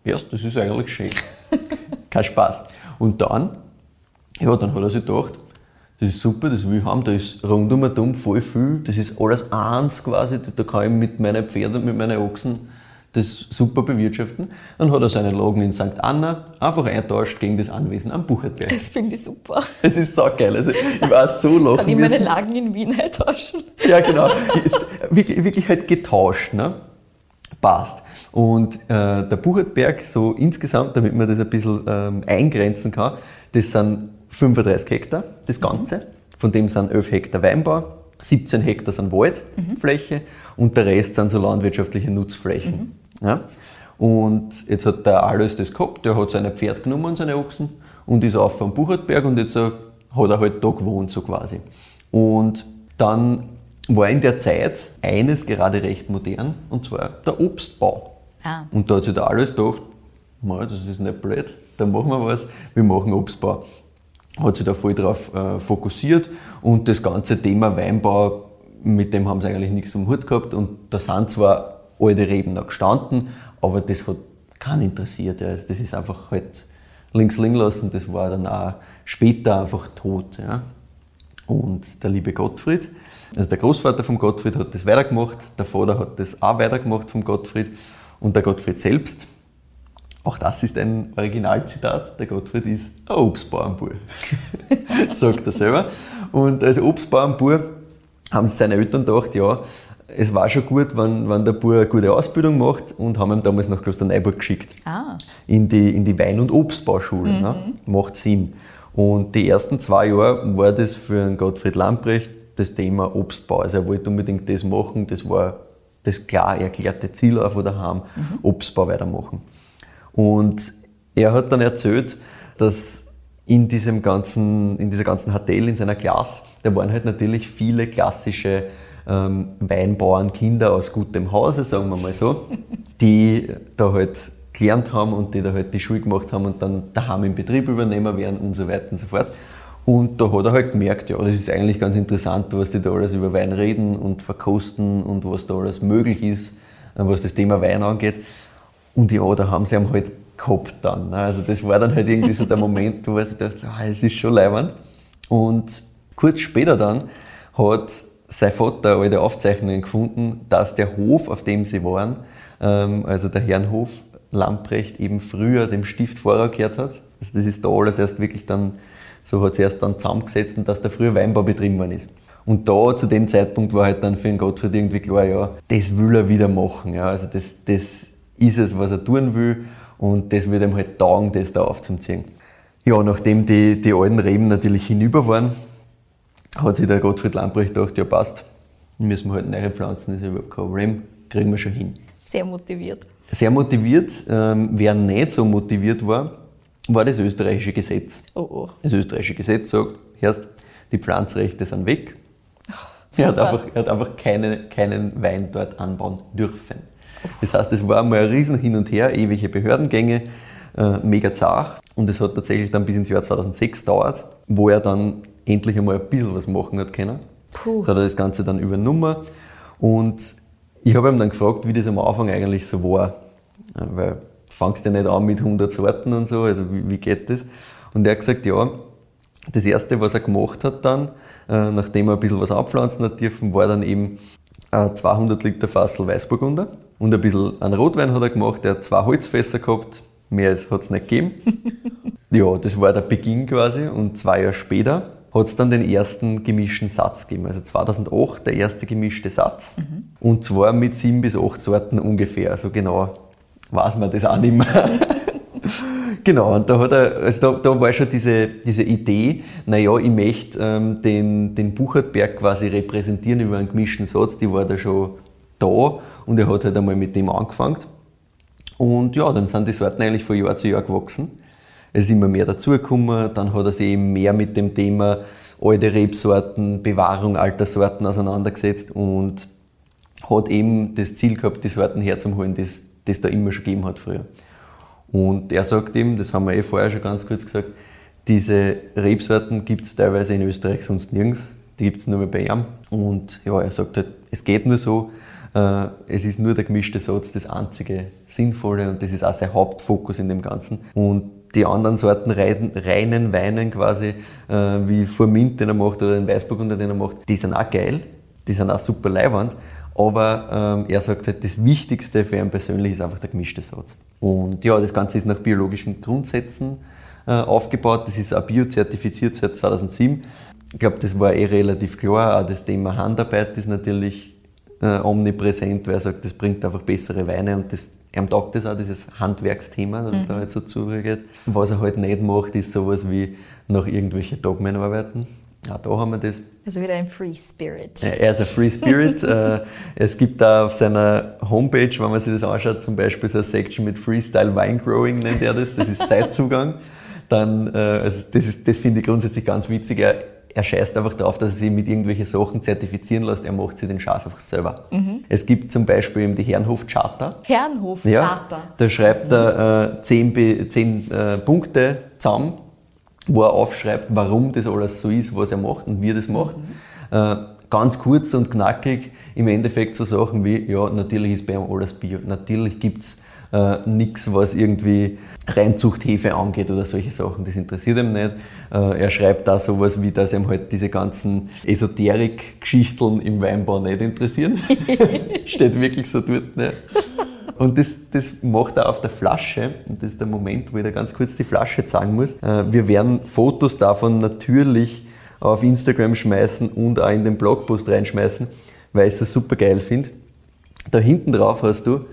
ja, das ist eigentlich schön. Kein Spaß. Und dann, ja, dann hat er sich gedacht, das ist super, das will ich haben, da ist rundum voll viel, das ist alles eins quasi, da kann ich mit meinen Pferden mit meinen Ochsen das super bewirtschaften. Dann hat er seine Lagen in St. Anna einfach eintauscht gegen das Anwesen am Buchertberg. Das finde ich super. Das ist so geil. Also ich war so lachen. Kann ich meine Lagen in Wien eintauschen? Ja, genau. wirklich, wirklich halt getauscht. Ne? Passt. Und äh, der Buchertberg, so insgesamt, damit man das ein bisschen ähm, eingrenzen kann, das sind 35 Hektar, das Ganze. Von dem sind 11 Hektar Weinbau, 17 Hektar sind Waldfläche mhm. und der Rest sind so landwirtschaftliche Nutzflächen. Mhm. Ja? Und jetzt hat der Alois das gehabt, der hat seine Pferd genommen und seine Ochsen und ist auf vom Buchertberg und jetzt hat er halt da gewohnt, so quasi. Und dann war in der Zeit eines gerade recht modern und zwar der Obstbau. Ah. Und da hat sich der Alois gedacht, das ist nicht blöd, da machen wir was, wir machen Obstbau hat sich da voll drauf äh, fokussiert und das ganze Thema Weinbau, mit dem haben sie eigentlich nichts am Hut gehabt und da sind zwar alte Reben noch gestanden, aber das hat keinen interessiert. Ja. Das ist einfach halt links liegen lassen, das war dann auch später einfach tot. Ja. Und der liebe Gottfried, also der Großvater von Gottfried hat das weitergemacht, der Vater hat das auch weitergemacht vom Gottfried und der Gottfried selbst auch das ist ein Originalzitat. Der Gottfried ist ein Obstbauernbur, sagt er selber. Und als Obstbauernbur haben seine Eltern gedacht, ja, es war schon gut, wenn, wenn der Bub eine gute Ausbildung macht und haben ihn damals nach Klosterneuburg geschickt. Ah. In die, in die Wein- und Obstbauschule. Mhm. Ne? Macht Sinn. Und die ersten zwei Jahre war das für einen Gottfried Lamprecht das Thema Obstbau. Also er wollte unbedingt das machen, das war das klar erklärte Ziel auch von daheim, mhm. Obstbau weitermachen. Und er hat dann erzählt, dass in diesem ganzen, in dieser ganzen Hotel, in seiner Klasse, da waren halt natürlich viele klassische ähm, Weinbauernkinder aus gutem Hause, sagen wir mal so, die da halt gelernt haben und die da halt die Schule gemacht haben und dann daheim im Betrieb übernehmen werden und so weiter und so fort. Und da hat er halt gemerkt, ja, das ist eigentlich ganz interessant, was die da alles über Wein reden und verkosten und was da alles möglich ist, was das Thema Wein angeht. Und ja, da haben sie ihn halt gehabt dann. Ne? Also das war dann halt irgendwie so der Moment, wo ich dachte, ah, es ist schon leibend. Und kurz später dann hat sein Vater alte Aufzeichnungen gefunden, dass der Hof, auf dem sie waren, ähm, also der Herrenhof Lamprecht, eben früher dem Stift Vorrau gehört hat. Also das ist da alles erst wirklich dann, so hat es erst dann zusammengesetzt und dass da früher Weinbau betrieben worden ist. Und da zu dem Zeitpunkt war halt dann für den Gottfried irgendwie klar, ja, das will er wieder machen. Ja. Also das, das ist es, was er tun will und das wird ihm halt taugen, das da aufzuziehen. Ja, nachdem die, die alten Reben natürlich hinüber waren, hat sich der Gottfried Lamprecht gedacht, ja passt, müssen wir halt neue pflanzen, das ist überhaupt kein Problem, kriegen wir schon hin. Sehr motiviert. Sehr motiviert. Ähm, wer nicht so motiviert war, war das österreichische Gesetz. Oh oh. Das österreichische Gesetz sagt, erst die Pflanzrechte sind weg. Oh, er, hat einfach, er hat einfach keine, keinen Wein dort anbauen dürfen. Das heißt, es war mal ein riesen Hin und Her, ewige Behördengänge, äh, mega zart. Und es hat tatsächlich dann bis ins Jahr 2006 gedauert, wo er dann endlich einmal ein bisschen was machen hat können. Puh. Da hat er das Ganze dann übernommen. Und ich habe ihm dann gefragt, wie das am Anfang eigentlich so war. Weil du fangst ja nicht an mit 100 Sorten und so, also wie, wie geht das? Und er hat gesagt, ja, das Erste, was er gemacht hat dann, äh, nachdem er ein bisschen was abpflanzen hat dürfen, war dann eben 200 Liter Fassel Weißburgunder und ein bisschen an Rotwein hat er gemacht. Er hat zwei Holzfässer gehabt, mehr hat es nicht gegeben. ja, das war der Beginn quasi und zwei Jahre später hat es dann den ersten gemischten Satz gegeben. Also 2008 der erste gemischte Satz mhm. und zwar mit sieben bis acht Sorten ungefähr. Also genau weiß man das auch nicht mehr. Genau, und da, hat er, also da, da war schon diese, diese Idee, naja, ich möchte ähm, den, den Buchertberg quasi repräsentieren über einen gemischten Satz, die war da schon da und er hat halt einmal mit dem angefangen. Und ja, dann sind die Sorten eigentlich von Jahr zu Jahr gewachsen. Es ist immer mehr dazugekommen, dann hat er sich eben mehr mit dem Thema alte Rebsorten, Bewahrung alter Sorten auseinandergesetzt und hat eben das Ziel gehabt, die Sorten herzuholen, das das da immer schon gegeben hat früher. Und er sagt eben, das haben wir eh vorher schon ganz kurz gesagt, diese Rebsorten gibt es teilweise in Österreich sonst nirgends, die gibt es nur mehr bei ihm. Und ja, er sagt halt, es geht nur so, äh, es ist nur der gemischte Satz das einzige Sinnvolle und das ist auch sein Hauptfokus in dem Ganzen. Und die anderen Sorten reinen Weinen quasi, äh, wie Formint, den er macht, oder den Weißburgunder, den er macht, die sind auch geil, die sind auch super leiwand, aber ähm, er sagt halt, das Wichtigste für ihn persönlich ist einfach der gemischte Satz. Und ja, das Ganze ist nach biologischen Grundsätzen äh, aufgebaut. Das ist auch biozertifiziert seit 2007. Ich glaube, das war eh relativ klar. Auch das Thema Handarbeit ist natürlich äh, omnipräsent, weil er sagt, das bringt einfach bessere Weine und das, ihm taugt das auch, dieses Handwerksthema, das mhm. da halt so zugeht. Was er halt nicht macht, ist sowas wie nach irgendwelchen Dogmen arbeiten. Ja, da haben wir das. Also wieder ein Free Spirit. Er ist ein Free Spirit. Äh, es gibt da auf seiner Homepage, wenn man sich das anschaut, zum Beispiel so eine Section mit Freestyle Wine Growing, nennt er das. Das ist sein Zugang. Dann, äh, also das, das finde ich grundsätzlich ganz witzig. Er, er scheißt einfach darauf, dass er sich mit irgendwelchen Sachen zertifizieren lässt. Er macht sich den Schatz einfach selber. Mhm. Es gibt zum Beispiel eben die Herrenhof Charter. Herrenhof Charter. Ja, da schreibt er äh, zehn, zehn äh, Punkte zusammen wo er aufschreibt, warum das alles so ist, was er macht und wie er das macht. Mhm. Äh, ganz kurz und knackig im Endeffekt so Sachen wie, ja, natürlich ist bei ihm alles Bio, natürlich gibt es äh, nichts, was irgendwie Reinzuchthefe angeht oder solche Sachen, das interessiert ihn nicht. Äh, er schreibt da sowas wie, dass ihm halt diese ganzen Esoterik-Geschichten im Weinbau nicht interessieren. Steht wirklich so dort. Ne? Und das, das macht er auf der Flasche. Und das ist der Moment, wo ich da ganz kurz die Flasche zeigen muss. Äh, wir werden Fotos davon natürlich auf Instagram schmeißen und auch in den Blogpost reinschmeißen, weil ich es super geil finde. Da hinten drauf hast du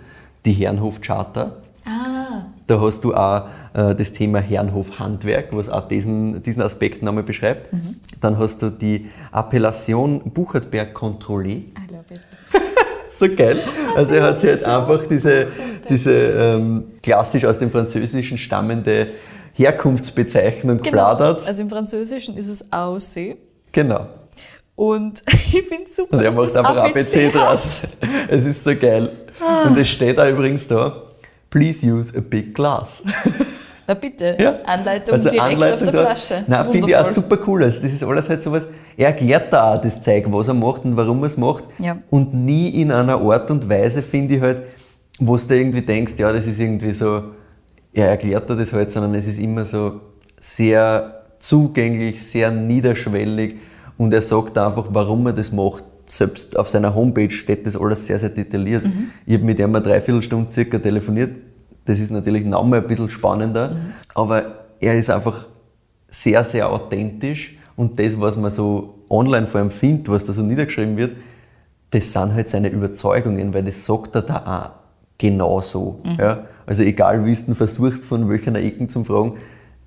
die Herrenhof Charter. Ah. Da hast du auch äh, das Thema Herrenhof Handwerk, was auch diesen, diesen Aspekt nochmal beschreibt. Mhm. Dann hast du die Appellation Buchertberg Controlé. It so geil. Also er hat sich halt einfach diese, diese ähm, klassisch aus dem Französischen stammende Herkunftsbezeichnung genau. gefladert. Also im Französischen ist es Aussee. Genau. Und ich finde es super. Und er macht einfach ABC, ABC draus. Es ist so geil. Ah. Und es steht da übrigens da, please use a big glass. Na bitte, ja. Anleitung also direkt Anleitung auf der Flasche. Nein, finde ich auch super cool. Also das ist alles halt sowas, erklärt da auch das Zeug, was er macht und warum er es macht. Ja. Und nie in einer Art und Weise, finde ich halt, wo du irgendwie denkst, ja, das ist irgendwie so, er erklärt da das halt, sondern es ist immer so sehr zugänglich, sehr niederschwellig und er sagt einfach, warum er das macht. Selbst auf seiner Homepage steht das alles sehr, sehr detailliert. Mhm. Ich habe mit ihm eine Dreiviertelstunde circa telefoniert das ist natürlich nochmal ein bisschen spannender, mhm. aber er ist einfach sehr, sehr authentisch und das, was man so online vor ihm findet, was da so niedergeschrieben wird, das sind halt seine Überzeugungen, weil das sagt er da auch genauso. Mhm. Ja? Also egal, wie du versuchst, von welcher Ecken zu fragen,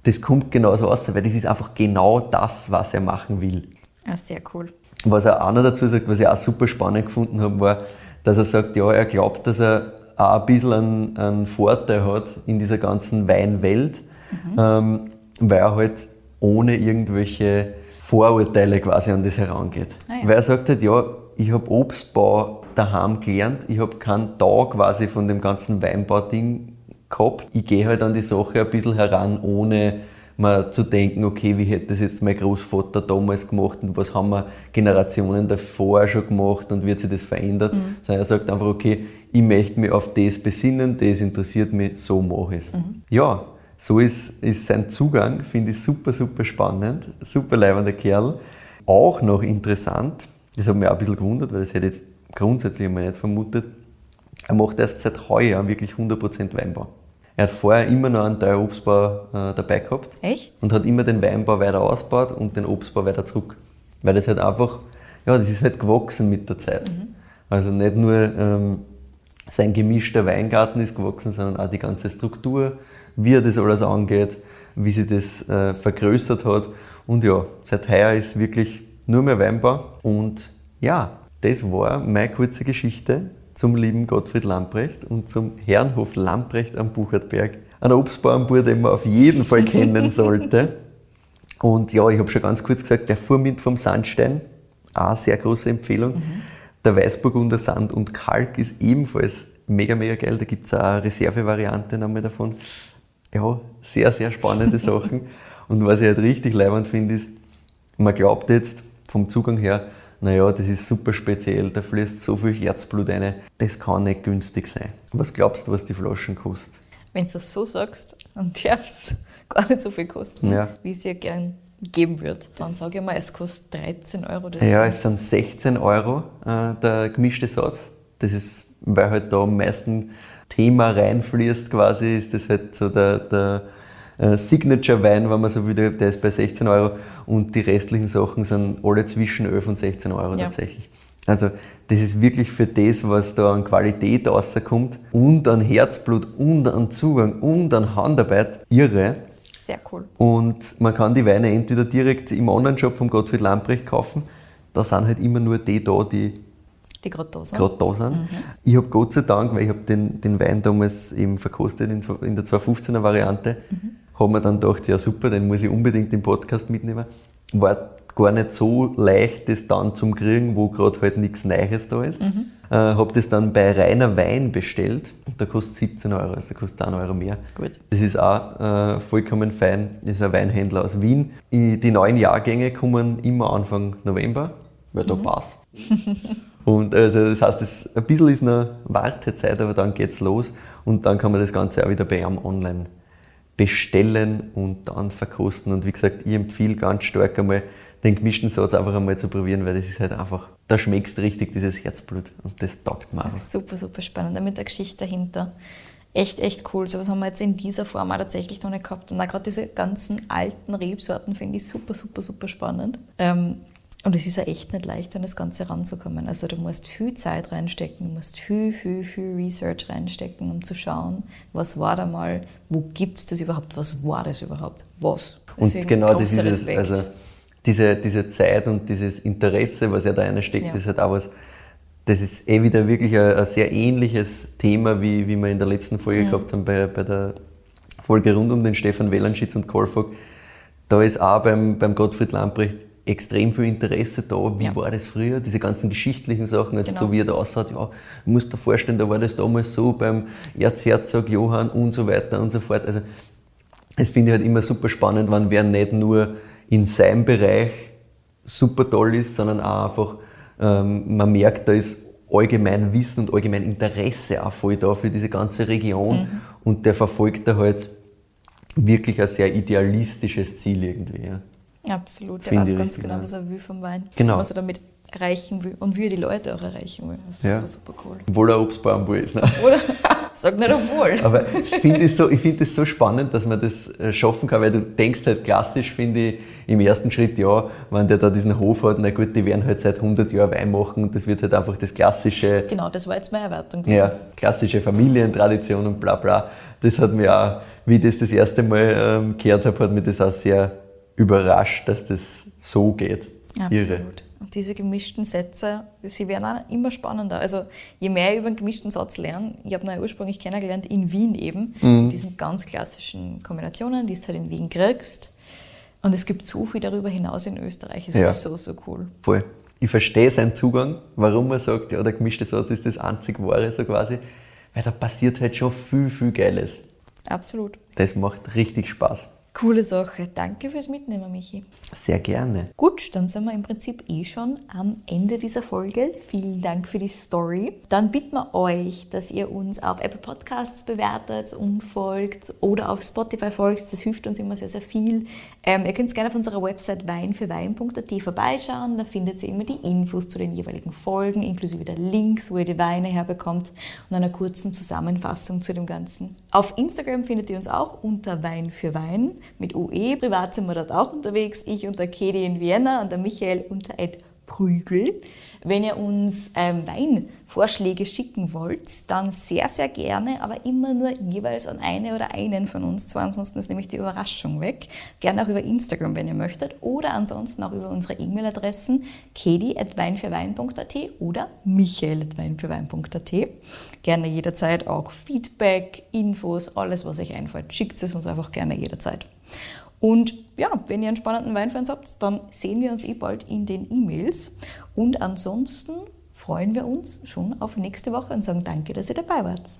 das kommt genauso raus, weil das ist einfach genau das, was er machen will. Ja, sehr cool. Was er auch noch dazu sagt, was ich auch super spannend gefunden habe, war, dass er sagt, ja, er glaubt, dass er auch ein bisschen einen, einen Vorteil hat in dieser ganzen Weinwelt, mhm. ähm, weil er halt ohne irgendwelche Vorurteile quasi an das herangeht. Ah, ja. Weil er sagt halt, ja, ich habe Obstbau daheim gelernt, ich habe keinen Tag quasi von dem ganzen Weinbau-Ding gehabt. Ich gehe halt an die Sache ein bisschen heran, ohne mal zu denken, okay, wie hätte das jetzt mein Großvater damals gemacht und was haben wir Generationen davor schon gemacht und wird sich das verändert. Mhm. Sondern er sagt einfach, okay, ich möchte mich auf das besinnen, das interessiert mich, so mache ich es. Mhm. Ja, so ist, ist sein Zugang, finde ich super, super spannend, super leibender Kerl. Auch noch interessant, das hat mich auch ein bisschen gewundert, weil das hätte ich jetzt grundsätzlich einmal nicht vermutet, er macht erst seit heuer wirklich 100% Weinbau. Er hat vorher immer noch einen Teil Obstbau äh, dabei gehabt. Echt? Und hat immer den Weinbau weiter ausgebaut und den Obstbau weiter zurück. Weil das halt einfach, ja, das ist halt gewachsen mit der Zeit. Mhm. Also nicht nur ähm, sein gemischter Weingarten ist gewachsen, sondern auch die ganze Struktur, wie er das alles angeht, wie sich das äh, vergrößert hat. Und ja, seit heuer ist wirklich nur mehr Weinbau. Und ja, das war meine kurze Geschichte zum lieben Gottfried Lamprecht und zum Herrenhof Lamprecht am Buchertberg. Ein Obstbauernbauer, den man auf jeden Fall kennen sollte. Und ja, ich habe schon ganz kurz gesagt, der Vormint vom Sandstein, auch eine sehr große Empfehlung. Mhm. Der Weißburgunder Sand und Kalk ist ebenfalls mega, mega geil. Da gibt es auch eine Reservevariante nochmal davon. Ja, sehr, sehr spannende Sachen. Und was ich halt richtig leibend finde, ist, man glaubt jetzt vom Zugang her, naja, das ist super speziell, da fließt so viel Herzblut rein, das kann nicht günstig sein. Was glaubst du, was die Flaschen kosten? Wenn du das so sagst, dann darf es gar nicht so viel kosten, ja. wie es ihr gern geben wird. Dann sage ich mal, es kostet 13 Euro. Das ja, es sind 16 Euro äh, der gemischte Satz. Das ist, weil halt da am meisten Thema reinfließt quasi, ist das halt so der, der äh, Signature-Wein, wenn man so will, der ist bei 16 Euro und die restlichen Sachen sind alle zwischen 11 und 16 Euro ja. tatsächlich. Also das ist wirklich für das, was da an Qualität rauskommt und an Herzblut und an Zugang und an Handarbeit irre. Sehr cool. Und man kann die Weine entweder direkt im Online-Shop von Gottfried Lamprecht kaufen. Da sind halt immer nur die da, die die gerade da sind. Grad da sind. Mhm. Ich habe Gott sei Dank, weil ich habe den, den Wein damals eben verkostet in, in der 215er Variante, mhm haben wir dann gedacht, ja super, den muss ich unbedingt im Podcast mitnehmen. War gar nicht so leicht, das dann zum Kriegen, wo gerade halt nichts Neues da ist. Mhm. Äh, habe das dann bei reiner Wein bestellt. Der kostet 17 Euro, also der kostet 1 Euro mehr. Gut. Das ist auch äh, vollkommen fein. Das ist ein Weinhändler aus Wien. Die neuen Jahrgänge kommen immer Anfang November, weil mhm. da passt. Und also das heißt, das, ein bisschen ist noch Wartezeit, aber dann geht's los und dann kann man das Ganze auch wieder bei einem online bestellen und dann verkosten. Und wie gesagt, ich empfehle ganz stark einmal den gemischten Satz einfach einmal zu probieren, weil das ist halt einfach, da schmeckst du richtig dieses Herzblut und das taugt mir einfach. Super, super spannend, mit der Geschichte dahinter. Echt, echt cool. So was haben wir jetzt in dieser Form auch tatsächlich noch nicht gehabt. Und auch gerade diese ganzen alten Rebsorten finde ich super, super, super spannend. Ähm, und es ist ja echt nicht leicht, an das Ganze ranzukommen. Also du musst viel Zeit reinstecken, du musst viel, viel, viel Research reinstecken, um zu schauen, was war da mal, wo gibt es das überhaupt, was war das überhaupt, was. Deswegen und genau das ist es, also diese, diese Zeit und dieses Interesse, was ja da reinsteckt, ja. ist halt auch was, das ist eh wieder wirklich ein, ein sehr ähnliches Thema, wie, wie wir in der letzten Folge mhm. gehabt haben, bei, bei der Folge rund um den Stefan Wellenschitz und Kolfog. Da ist auch beim, beim Gottfried Lamprecht extrem viel Interesse da. Wie ja. war das früher? Diese ganzen geschichtlichen Sachen, also genau. so wie er da ausschaut, ja, du musst dir vorstellen, da war das damals so beim Erzherzog Johann und so weiter und so fort. Also, das finde ich halt immer super spannend, wenn wer nicht nur in seinem Bereich super toll ist, sondern auch einfach, ähm, man merkt, da ist allgemein Wissen und allgemein Interesse auch voll da für diese ganze Region mhm. und der verfolgt da halt wirklich ein sehr idealistisches Ziel irgendwie. Ja. Absolut, der weiß ganz genau, was er will vom Wein. Genau. Was er damit erreichen will und wie er die Leute auch erreichen will. Das ist ja. super, super cool. Obwohl er Obstbauernbauer ist. Ne? Obwohl Sag nicht obwohl. Aber ich finde es so, find so spannend, dass man das äh, schaffen kann, weil du denkst halt klassisch, finde ich, im ersten Schritt, ja, wenn der da diesen Hof hat, na gut, die werden halt seit 100 Jahren Wein machen und das wird halt einfach das klassische... Genau, das war jetzt meine Erwartung. Ja, klassische Familientradition und bla bla. Das hat mir auch, wie ich das das erste Mal ähm, gehört habe, hat mich das auch sehr überrascht, dass das so geht. Absolut. Irre. Und diese gemischten Sätze, sie werden auch immer spannender. Also je mehr ich über einen gemischten Satz lerne, ich habe ihn ursprünglich kennengelernt in Wien eben, mhm. mit diesen ganz klassischen Kombinationen, die du halt in Wien kriegst. Und es gibt so viel darüber hinaus in Österreich. Es ja. ist so, so cool. Voll. Ich verstehe seinen Zugang, warum er sagt, ja, der gemischte Satz ist das einzig Wahre, so quasi. Weil da passiert halt schon viel, viel Geiles. Absolut. Das macht richtig Spaß. Coole Sache. Danke fürs Mitnehmen, Michi. Sehr gerne. Gut, dann sind wir im Prinzip eh schon am Ende dieser Folge. Vielen Dank für die Story. Dann bitten wir euch, dass ihr uns auf Apple Podcasts bewertet und folgt oder auf Spotify folgt. Das hilft uns immer sehr, sehr viel. Ähm, ihr könnt gerne auf unserer Website weinfürwein.at vorbeischauen. Da findet ihr immer die Infos zu den jeweiligen Folgen, inklusive der Links, wo ihr die Weine herbekommt und einer kurzen Zusammenfassung zu dem Ganzen. Auf Instagram findet ihr uns auch unter Wein für Wein mit UE. Privat sind wir dort auch unterwegs. Ich und der Kedi in Vienna und der Michael unter Prügel. Wenn ihr uns ähm, Weinvorschläge schicken wollt, dann sehr, sehr gerne, aber immer nur jeweils an eine oder einen von uns zwei, ansonsten ist nämlich die Überraschung weg. Gerne auch über Instagram, wenn ihr möchtet, oder ansonsten auch über unsere E-Mail-Adressen kedi.weinfürwein.at oder michael.weinfürwein.at. Gerne jederzeit auch Feedback, Infos, alles, was euch einfällt. Schickt es uns einfach gerne jederzeit. Und ja, wenn ihr einen spannenden Wein habt, dann sehen wir uns eh bald in den E-Mails. Und ansonsten freuen wir uns schon auf nächste Woche und sagen danke, dass ihr dabei wart.